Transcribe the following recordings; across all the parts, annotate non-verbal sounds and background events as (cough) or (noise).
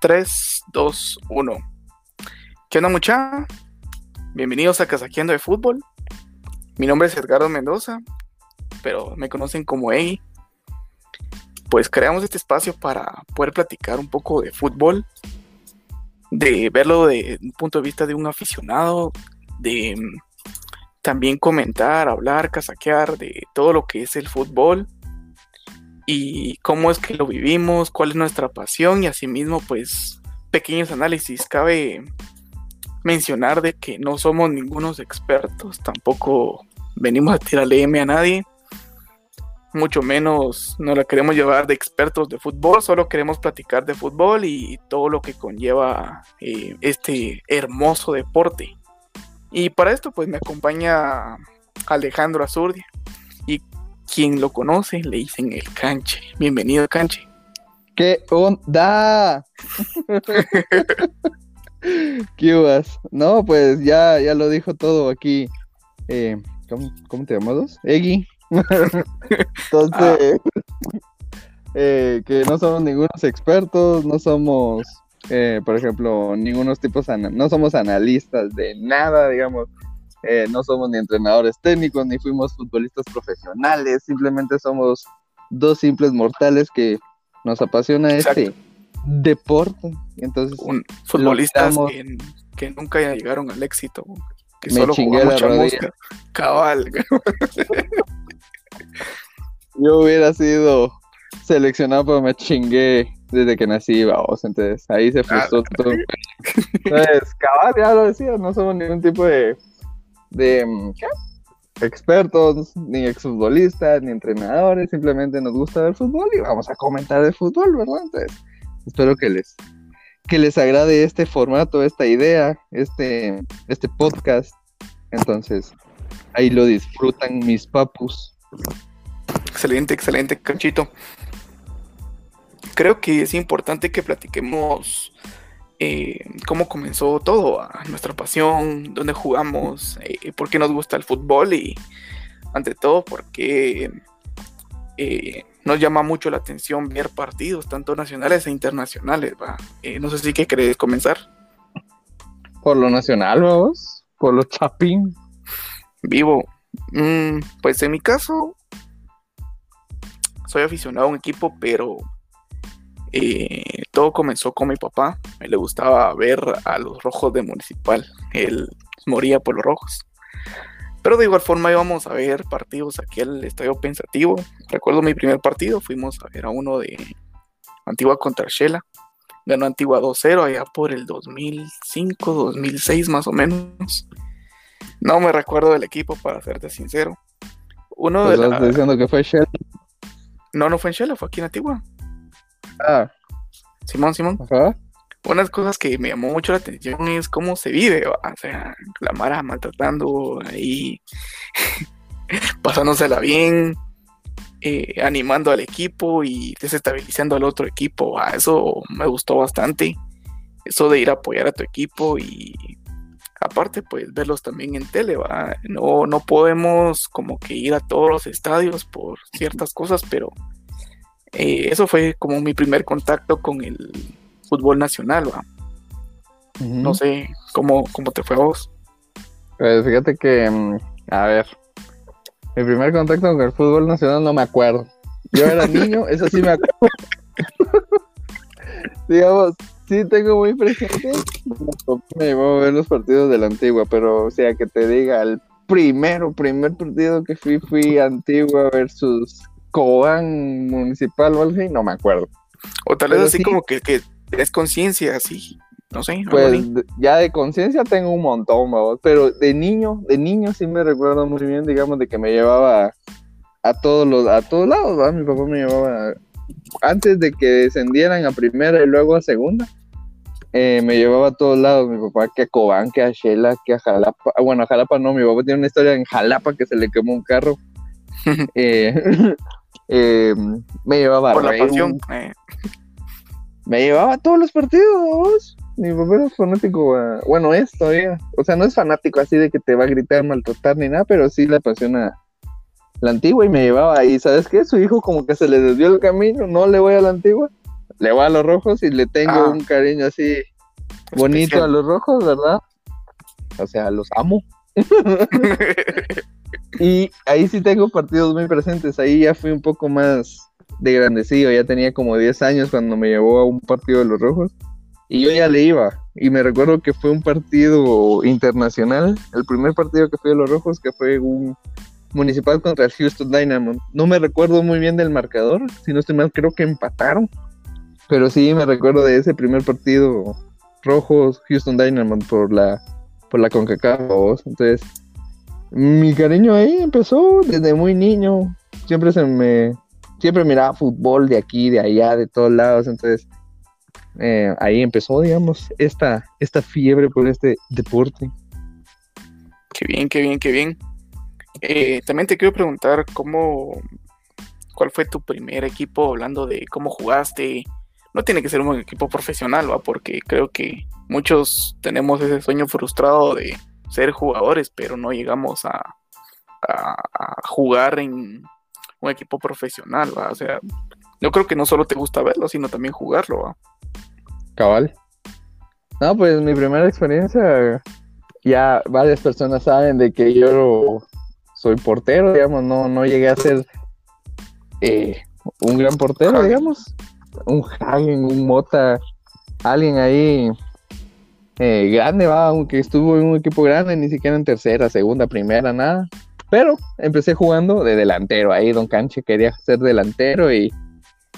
3, 2, 1. ¿Qué onda, mucha? Bienvenidos a Casaqueando de Fútbol. Mi nombre es Edgardo Mendoza, pero me conocen como Eggy. Pues creamos este espacio para poder platicar un poco de fútbol, de verlo de un punto de vista de un aficionado, de mm, también comentar, hablar, casaquear de todo lo que es el fútbol y cómo es que lo vivimos, cuál es nuestra pasión y asimismo pues pequeños análisis. Cabe mencionar de que no somos ningunos expertos, tampoco venimos a tirarle M a nadie, mucho menos no la queremos llevar de expertos de fútbol, solo queremos platicar de fútbol y todo lo que conlleva eh, este hermoso deporte. Y para esto pues me acompaña Alejandro Azurdia quien lo conoce le dicen el canche. Bienvenido canche. ¿Qué onda? (laughs) ¿Qué vas? No, pues ya, ya lo dijo todo aquí. Eh, ¿cómo, te llamas? Eggy. (laughs) Entonces, eh, que no somos ningunos expertos, no somos, eh, por ejemplo, ningunos tipos, no somos analistas de nada, digamos. Eh, no somos ni entrenadores técnicos, ni fuimos futbolistas profesionales, simplemente somos dos simples mortales que nos apasiona este deporte. Entonces, un futbolistas que, nunca llegaron al éxito, que solo jugamos chamusca, cabal. (laughs) Yo hubiera sido seleccionado, pero me chingué desde que nací, vamos, entonces ahí se frustró todo. Entonces, cabal, ya lo decía, no somos ningún tipo de de mm, expertos, ni exfutbolistas, ni entrenadores, simplemente nos gusta ver fútbol y vamos a comentar el fútbol, ¿verdad? Entonces, espero que les, que les agrade este formato, esta idea, este, este podcast. Entonces, ahí lo disfrutan mis papus. Excelente, excelente, Canchito. Creo que es importante que platiquemos eh, cómo comenzó todo, nuestra pasión, dónde jugamos, eh, por qué nos gusta el fútbol y ante todo porque eh, nos llama mucho la atención ver partidos, tanto nacionales e internacionales. no sé si que querés comenzar. Por lo nacional, vamos, por lo chapín. Vivo. Mm, pues en mi caso, soy aficionado a un equipo, pero eh, todo comenzó con mi papá. Le gustaba ver a los rojos de municipal. Él moría por los rojos. Pero de igual forma íbamos a ver partidos aquí al Estadio Pensativo. Recuerdo mi primer partido, fuimos a ver a uno de Antigua contra Shela. Ganó Antigua 2-0 allá por el 2005, 2006 más o menos. No me recuerdo del equipo, para serte sincero. Uno de pues diciendo que fue Shela? No, no fue en Shela, fue aquí en Antigua. Ah. Simón, Simón. Ajá. Unas cosas que me llamó mucho la atención es cómo se vive, o sea, la Mara maltratando ahí, (laughs) pasándosela bien, eh, animando al equipo y desestabilizando al otro equipo. eso me gustó bastante. Eso de ir a apoyar a tu equipo y aparte, pues verlos también en tele. No, no podemos como que ir a todos los estadios por ciertas cosas, pero eh, eso fue como mi primer contacto con el fútbol nacional, No sé cómo, cómo te fue a vos. Pues fíjate que, mm, a ver, mi primer contacto con el fútbol nacional no me acuerdo. Yo era (laughs) niño, eso sí me acuerdo. (laughs) Digamos, sí tengo muy presente. Me llevó a ver los partidos de la antigua, pero o sea, que te diga, el primero, primer partido que fui, fui Antigua versus Cobán Municipal o algo así, no me acuerdo. O tal vez así como que, que es conciencia, así, no sé. Pues ya de conciencia tengo un montón, pero de niño, de niño sí me recuerdo muy bien, digamos, de que me llevaba a todos los, a todos lados, Mi papá me llevaba, antes de que descendieran a primera y luego a segunda, eh, me llevaba a todos lados, mi papá, que a Cobán, que a Shela, que a Jalapa, bueno, a Jalapa no, mi papá tiene una historia en Jalapa que se le quemó un carro. (laughs) eh, (laughs) eh, me llevaba Por la pasión. Eh. Me llevaba a todos los partidos. Mi papá era fanático, bueno, es todavía. O sea, no es fanático así de que te va a gritar, maltratar ni nada, pero sí le apasiona la antigua y me llevaba. Y ¿sabes qué? Su hijo como que se le desvió el camino, no le voy a la antigua. le voy a los rojos y le tengo Ah. un cariño así bonito Especial. a los rojos, ¿verdad? O sea, los amo. (laughs) (laughs) Y ahí sí tengo partidos muy presentes. Ahí ya fui un poco más de grandecillo. Ya tenía como 10 años cuando me llevó a un partido de los Rojos. Y yo ya le iba. Y me recuerdo que fue un partido internacional. El primer partido que fui de los Rojos, que fue un municipal contra el Houston Dynamo. No me recuerdo muy bien del marcador. Si no estoy mal, creo que empataron. Pero sí me recuerdo de ese primer partido Rojos, Houston Dynamo por la, por la CONCACAF. Entonces, mi cariño ahí empezó desde muy niño. Siempre se me, siempre miraba fútbol de aquí, de allá, de todos lados. Entonces, eh, ahí empezó, digamos, esta, esta fiebre por este deporte. Qué bien, qué bien, qué bien. Eh, también te quiero preguntar cómo, cuál fue tu primer equipo, hablando de cómo jugaste. No tiene que ser un equipo profesional, ¿va? Porque creo que muchos tenemos ese sueño frustrado de ser jugadores, pero no llegamos a, a- a jugar en un equipo profesional, ¿va? O sea, yo creo que no solo te gusta verlo, sino también jugarlo, ¿va? Cabal. No, pues mi primera experiencia, ya varias personas saben de que yo soy portero, digamos, no, no llegué a ser eh, un gran portero, Hagen. digamos. Un Hagen, un Mota, alguien ahí eh, grande, va, aunque estuvo en un equipo grande, ni siquiera en tercera, segunda, primera, nada. Pero empecé jugando de delantero, ahí Don Canche quería ser delantero y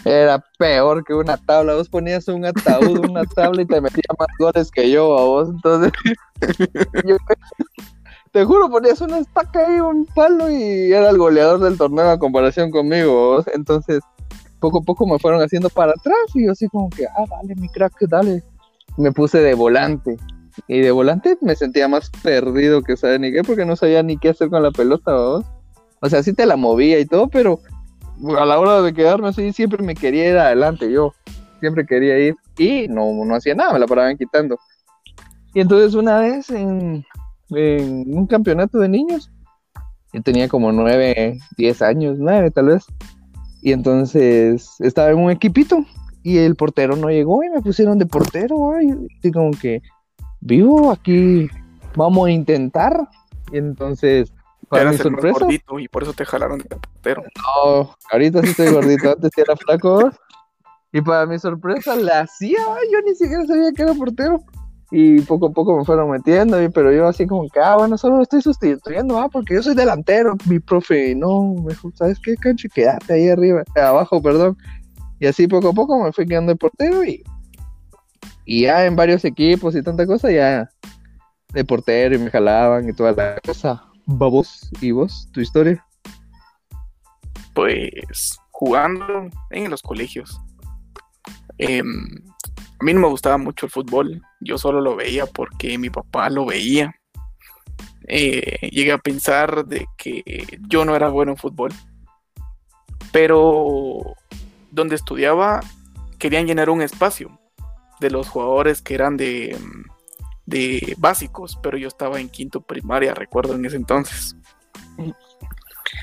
era peor que una tabla. Vos ponías un ataúd, una (laughs) tabla y te metía más goles que yo a vos. Entonces, (laughs) yo- te juro, ponías una estaca ahí, un palo y era el goleador del torneo a comparación conmigo. vos. Entonces, poco a poco me fueron haciendo para atrás y yo así como que, ah, dale, mi crack, dale. Me puse de volante. Y de volante me sentía más perdido que sabe ni qué, porque no sabía ni qué hacer con la pelota, vos. O sea, sí te la movía y todo, pero a la hora de quedarme así, siempre me quería ir adelante yo. Siempre quería ir y no, no hacía nada, me la paraban quitando. Y entonces una vez en, en un campeonato de niños, yo tenía como nueve, diez años, nueve tal vez. Y entonces estaba en un equipito y el portero no llegó y me pusieron de portero. Así como que vivo aquí, vamos a intentar. Y entonces, para mi sorpresa, gordito y por eso te jalaron de portero. no, ahorita sí estoy gordito, antes sí era flaco. Y para mi sorpresa, la hacía, yo ni siquiera sabía que era portero. Y poco a poco me fueron metiendo, y- pero yo así como que, ah, bueno, solo lo estoy sustituyendo, ah, porque yo soy delantero, mi profe, no, me dijo, ¿sabes qué, cancho? Quédate ahí arriba, abajo, perdón. Y así poco a poco me fui quedando de portero y, y ya en varios equipos y tanta cosa, ya de portero y me jalaban y toda la cosa. Babos, ¿y vos, tu historia? pues jugando en los colegios. Em, a mí no me gustaba mucho el fútbol, yo solo lo veía porque mi papá lo veía. Eh, llegué a pensar de que yo no era bueno en fútbol, pero donde estudiaba querían llenar un espacio de los jugadores que eran de, de básicos, pero yo estaba en quinto primaria, recuerdo en ese entonces.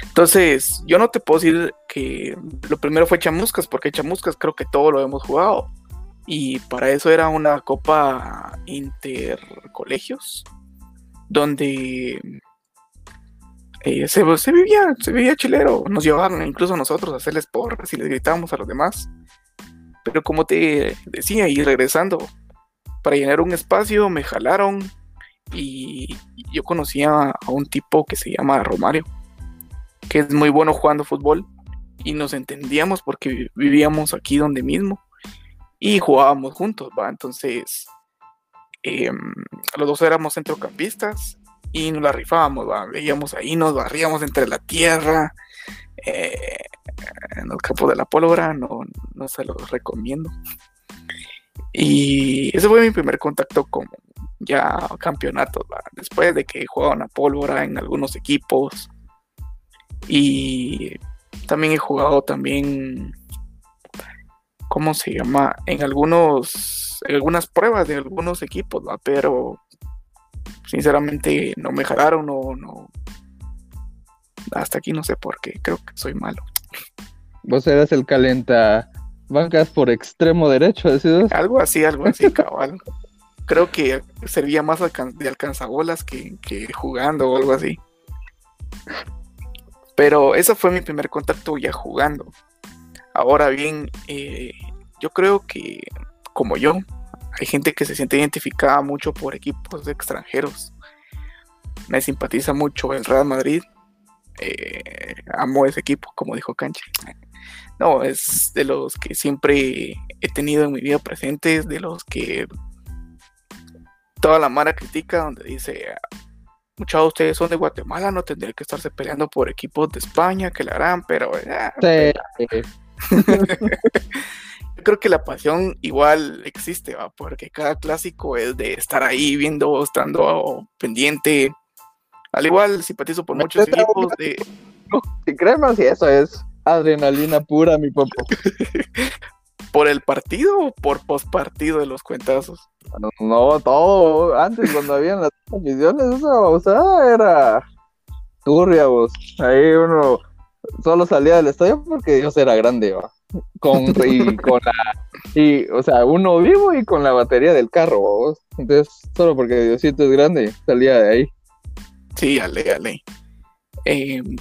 Entonces, yo no te puedo decir que lo primero fue chamuscas, porque chamuscas creo que todo lo hemos jugado. Y para eso era una copa intercolegios, donde eh, se, se vivía, se vivía chilero. Nos llevaban incluso nosotros a hacerles porras y les gritábamos a los demás. Pero como te decía, y regresando, para llenar un espacio me jalaron y yo conocía a un tipo que se llama Romario que es muy bueno jugando fútbol y nos entendíamos porque vi- vivíamos aquí donde mismo y jugábamos juntos, ¿va? Entonces, em, los dos éramos centrocampistas y nos la rifábamos. Veíamos ahí, nos barríamos entre la tierra, eh, en los campos de la pólvora, no, no se los recomiendo. Y ese fue mi primer contacto con ya campeonatos. Después de que jugaba una pólvora en algunos equipos, y también he jugado también, ¿cómo se llama? En algunos, algunas pruebas de algunos equipos, ¿va? Pero sinceramente no me jalaron, no, no. Hasta aquí no sé por qué, creo que soy malo. Vos eras el calenta bancas por extremo derecho, Algo así, algo así, (laughs) cabal. Creo que servía más de alcanzabolas que, que jugando o algo así. Pero ese fue mi primer contacto ya jugando. Ahora bien, eh, yo creo que como yo, hay gente que se siente identificada mucho por equipos extranjeros. Me simpatiza mucho el Real Madrid. Eh, amo ese equipo, como dijo Cancha. No, es de los que siempre he tenido en mi vida presentes, de los que toda la mara critica, donde dice, muchos de ustedes son de Guatemala, no tendrían que estarse peleando por equipos de España, que la harán, pero... Eh, (laughs) (laughs) Yo creo que la pasión igual existe, ¿va? porque cada clásico es de estar ahí viendo, estando pendiente. Al igual simpatizo por muchos equipos de... Si cremas y eso es adrenalina pura, mi popo. (laughs) ¿Por el partido o por postpartido de los cuentazos? No, todo. Antes, cuando habían las transmisiones, o sea, era turbia, vos. Ahí uno solo salía del estadio porque Dios era grande, va. Con, (laughs) y con la, y, o sea, uno vivo y con la batería del carro, vos. Entonces, solo porque Diosito es grande, salía de ahí. Sí, ale, ale. Em,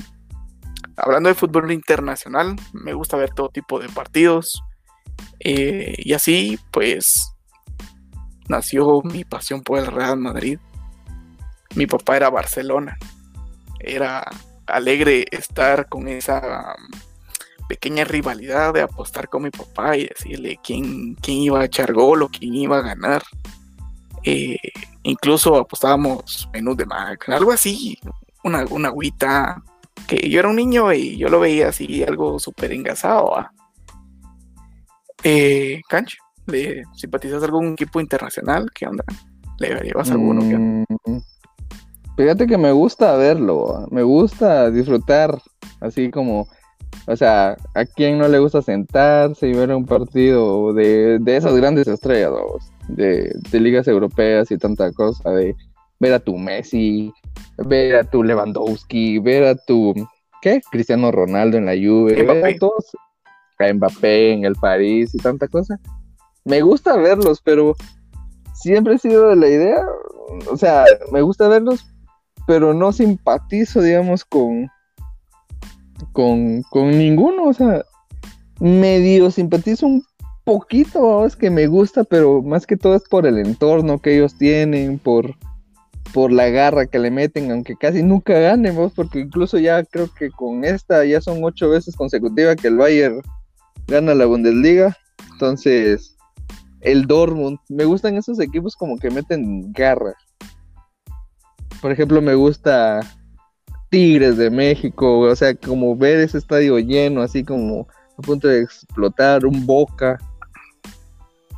hablando de fútbol internacional, me gusta ver todo tipo de partidos. Eh, y así, pues, nació mi pasión por el Real Madrid. Mi papá era Barcelona. Era alegre estar con esa pequeña rivalidad de apostar con mi papá y decirle quién, quién iba a echar gol o quién iba a ganar. Eh, incluso apostábamos menús de Mac, algo así, una, una agüita, que yo era un niño y yo lo veía así, algo súper engasado. Eh, Cancho, ¿le simpatizas algún equipo internacional? ¿Qué onda? ¿Le llevas alguno? Mm, fíjate que me gusta verlo, me gusta disfrutar, así como, o sea, ¿a quién no le gusta sentarse y ver un partido de, de esas grandes estrellas, de, de ligas europeas y tanta cosa, de ver a tu Messi, ver a tu Lewandowski, ver a tu, ¿qué? Cristiano Ronaldo en la Juve, ver a todos, a Mbappé en el París y tanta cosa. Me gusta verlos, pero siempre he sido de la idea, o sea, me gusta verlos, pero no simpatizo, digamos, con, con, con ninguno, o sea, medio simpatizo un poquito, es que me gusta, pero más que todo es por el entorno que ellos tienen, por por la garra que le meten, aunque casi nunca ganemos, porque incluso ya creo que con esta ya son ocho veces consecutivas que el Bayern gana la Bundesliga. Entonces, el Dortmund, me gustan esos equipos como que meten garra. Por ejemplo, me gusta Tigres de México, o sea, como ver ese estadio lleno, así como a punto de explotar, un Boca.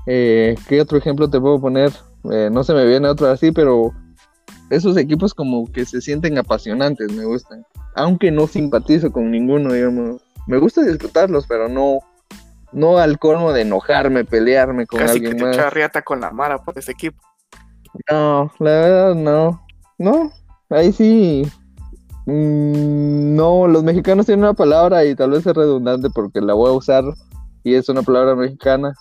Eh, ¿Qué otro ejemplo te puedo poner? Eh, no se me viene otro así, pero esos equipos como que se sienten apasionantes, me gustan. Aunque no simpatizo con ninguno, digamos. Me gusta disfrutarlos, pero no, no al colmo de enojarme, pelearme con Casi alguien que te más. echa riata con la mara por ese equipo. No, la verdad no. No, ahí sí. Mm, no, los mexicanos tienen una palabra y tal vez es redundante porque la voy a usar y es una palabra mexicana.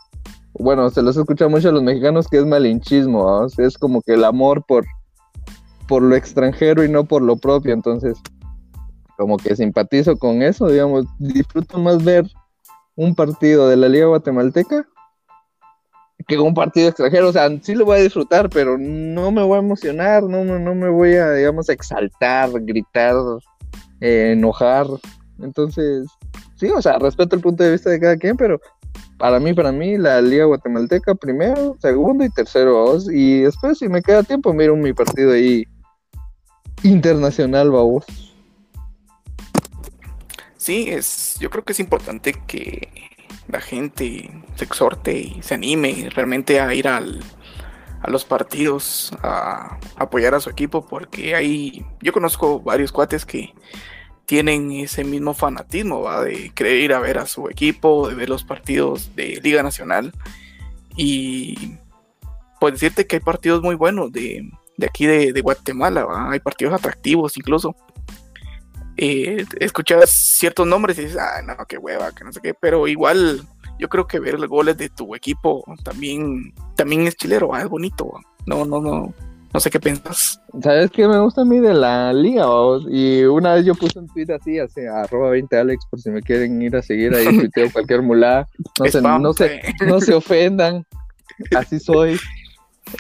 Bueno, se los escucha mucho a los mexicanos que es malinchismo, sea, es como que el amor por, por lo extranjero y no por lo propio, entonces como que simpatizo con eso, digamos, disfruto más ver un partido de la Liga Guatemalteca que un partido extranjero, o sea, sí lo voy a disfrutar, pero no me voy a emocionar, no, no me voy a, digamos, exaltar, gritar, eh, enojar, entonces, sí, o sea, respeto el punto de vista de cada quien, pero para mí, para mí, la Liga Guatemalteca primero, segundo y tercero, y después, si me queda tiempo, miro mi partido ahí internacional, vamos. Sí, es, yo creo que es importante que la gente se exhorte y se anime realmente a ir al, a los partidos, a apoyar a su equipo, porque hay, yo conozco varios cuates que tienen ese mismo fanatismo, ¿va? de querer ir a ver a su equipo, de ver los partidos de Liga Nacional. Y pues decirte que hay partidos muy buenos de, de aquí de, de Guatemala, hay partidos atractivos incluso. Eh, escuchas ciertos nombres y dices, ah, no, qué hueva, que no sé qué, pero igual yo creo que ver los goles de tu equipo también, también es chilero, es bonito. No, no, no, no sé qué piensas. ¿Sabes qué me gusta a mí de la liga? Y una vez yo puse un tweet así, así arroba 20 Alex, por si me quieren ir a seguir ahí, (laughs) tuiteo cualquier mulá. No se, no, se, no se ofendan. Así soy.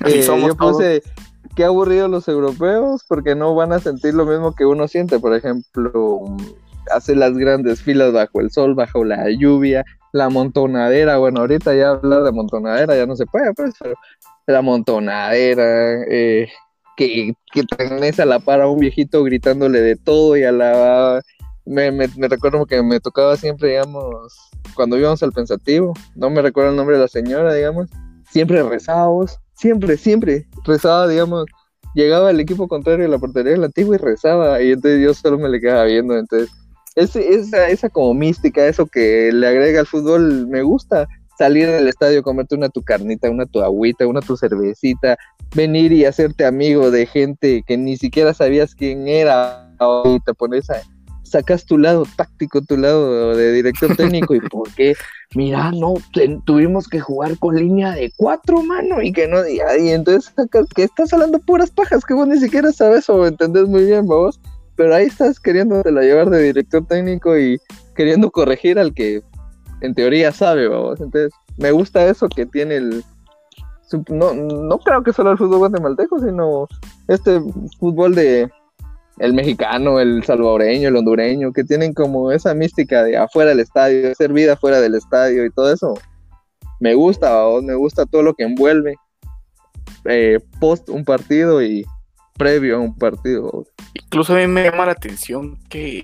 Eh, yo puse, qué aburrido los europeos, porque no van a sentir lo mismo que uno siente. Por ejemplo, hace las grandes filas bajo el sol, bajo la lluvia, la montonadera. Bueno, ahorita ya hablar de montonadera ya no se puede, pues, pero la montonadera, eh, que, que tenés a la par a un viejito gritándole de todo y a la... Me, me, me, recuerdo que me tocaba siempre, digamos, cuando íbamos al pensativo, no me recuerdo el nombre de la señora, digamos, siempre rezábamos, siempre, siempre rezaba, digamos, llegaba el equipo contrario de la portería del antiguo y rezaba, y entonces yo solo me le quedaba viendo, entonces, esa, esa como mística, eso que le agrega al fútbol, me gusta, salir del estadio, comerte una tu carnita, una tu agüita, una tu cervecita, venir y hacerte amigo de gente que ni siquiera sabías quién era, y te pones a, sacas tu lado táctico, tu lado de director técnico, y por qué, mira, no, tuvimos que jugar con línea de cuatro, mano, y que no, y, entonces sacas, que estás hablando puras pajas, que vos ni siquiera sabes o entendés muy bien, vos, pero ahí estás queriéndotela llevar de director técnico y queriendo corregir al que en teoría sabe, vamos. Entonces, me gusta eso que tiene el. No, no creo que solo el fútbol guatemalteco, sino este fútbol de el mexicano, el salvadoreño, el hondureño, que tienen como esa mística de afuera del estadio, ser vida afuera del estadio y todo eso. Me gusta, me gusta todo lo que envuelve eh, post un partido y previo a un partido. Incluso a mí me llama la atención que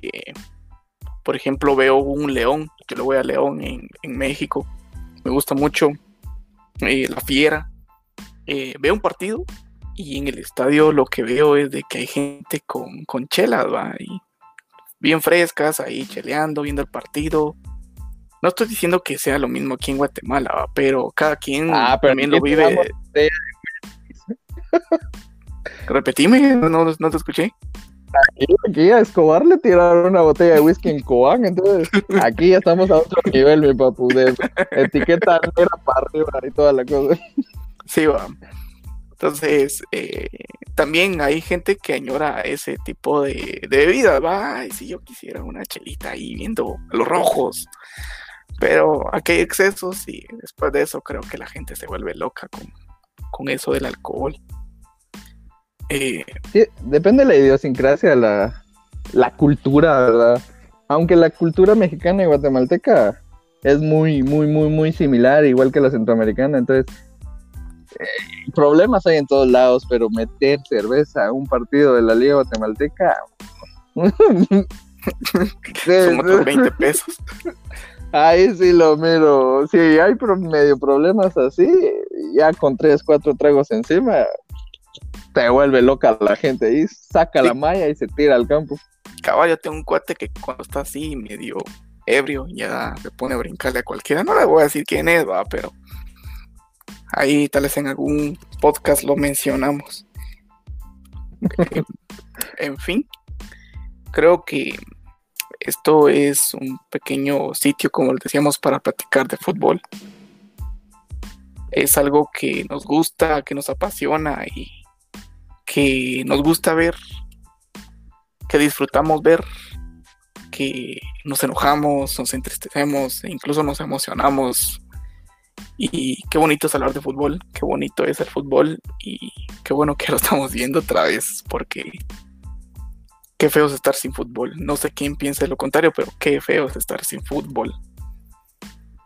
por ejemplo, veo un león, yo le voy a León en, México, me gusta mucho eh, la fiera. Eh, veo un partido y en el estadio lo que veo es de que hay gente con, con chelas, ¿va? Y bien frescas, ahí cheleando, viendo el partido. No estoy diciendo que sea lo mismo aquí en Guatemala, pero cada quien ah, también lo vive. (laughs) Repetime, no, no te escuché. Aquí, a Escobar le tiraron una botella de whisky en Coan, entonces aquí ya estamos a otro nivel, mi papu, de etiqueta (laughs) negra para arriba y toda la cosa. Sí, va. Entonces, eh, también hay gente que añora ese tipo de, de bebidas, va, si yo quisiera una chelita ahí viendo los rojos, pero aquí hay excesos y después de eso creo que la gente se vuelve loca con, con eso del alcohol. Eh, depende de la idiosincrasia, la, la cultura, ¿verdad? Aunque la cultura mexicana y guatemalteca es muy, muy, muy, muy similar, igual que la centroamericana, entonces eh, problemas hay en todos lados, pero meter cerveza a un partido de la Liga Guatemalteca. (laughs) Son otros 20 pesos. Ahí sí lo miro. Si hay medio problemas así, ya con 3, 4 tragos encima, te vuelve loca la gente ahí, saca la malla y se tira al campo. Caballo, tengo un cuate que cuando está así medio ebrio ya se pone a brincarle a cualquiera. No le voy a decir quién es, va, pero ahí tal vez en algún podcast lo mencionamos. (laughs) en fin, creo que esto es un pequeño sitio, como les decíamos, para platicar de fútbol. Es algo que nos gusta, que nos apasiona y que nos gusta ver, que disfrutamos ver, que nos enojamos, nos entristecemos, e incluso nos emocionamos. Y qué bonito es hablar de fútbol, qué bonito es el fútbol y qué bueno que lo estamos viendo otra vez porque qué feo es estar sin fútbol. No sé quién piensa lo contrario, pero qué feo es estar sin fútbol.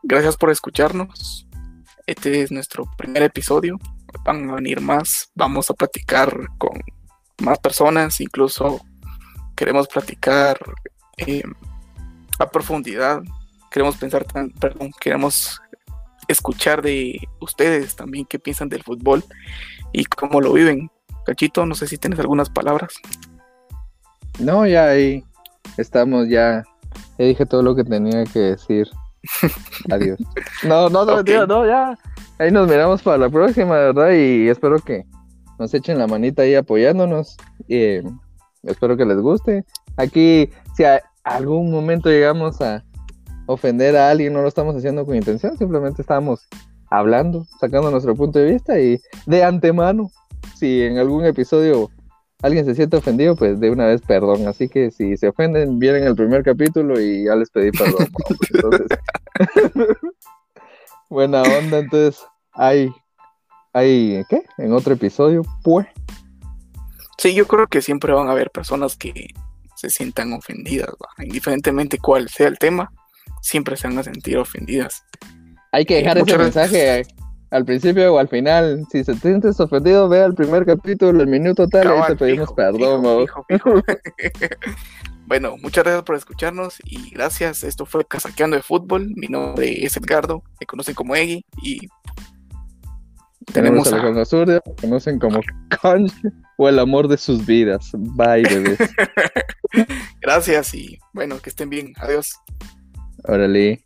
Gracias por escucharnos. Este es nuestro primer episodio van a venir más, vamos a platicar con más personas, incluso queremos platicar eh, a profundidad, queremos pensar, perdón, queremos escuchar de ustedes también qué piensan del fútbol y cómo lo viven. Cachito, no sé si tienes algunas palabras. No, ya ahí estamos, ya, ya dije todo lo que tenía que decir. (laughs) Adiós. No, no, no, no, ya. Ahí nos miramos para la próxima, ¿verdad? Y espero que nos echen la manita ahí apoyándonos. Y espero que les guste. Aquí, si a algún momento llegamos a, ofender a alguien, no lo estamos haciendo con intención, simplemente estamos hablando, sacando nuestro punto de vista y de antemano, si en algún episodio alguien se siente ofendido, pues de una vez perdón. Así que si se ofenden, vienen el primer capítulo y ya les pedí perdón. Entonces, (laughs) buena onda, entonces hay, hay, ¿qué? En otro episodio, pues. Sí, yo creo que siempre van a haber personas que se sientan ofendidas, indiferentemente cuál sea el tema, siempre se van a sentir ofendidas. Hay que dejar ese mensaje al principio o al final. Si se sientes ofendido, ve al primer capítulo, el minuto tal, ahí te pedimos perdón. (laughs) (laughs) bueno, muchas gracias por escucharnos y gracias. Esto fue Casaqueando de Fútbol. Mi nombre es Edgardo, me conocen como Eggy y tenemos a Alejandro Azurdia, me conocen como Conch o el amor de sus vidas. Bye, bebés. (laughs) gracias y bueno, que estén bien. Adiós. Órale.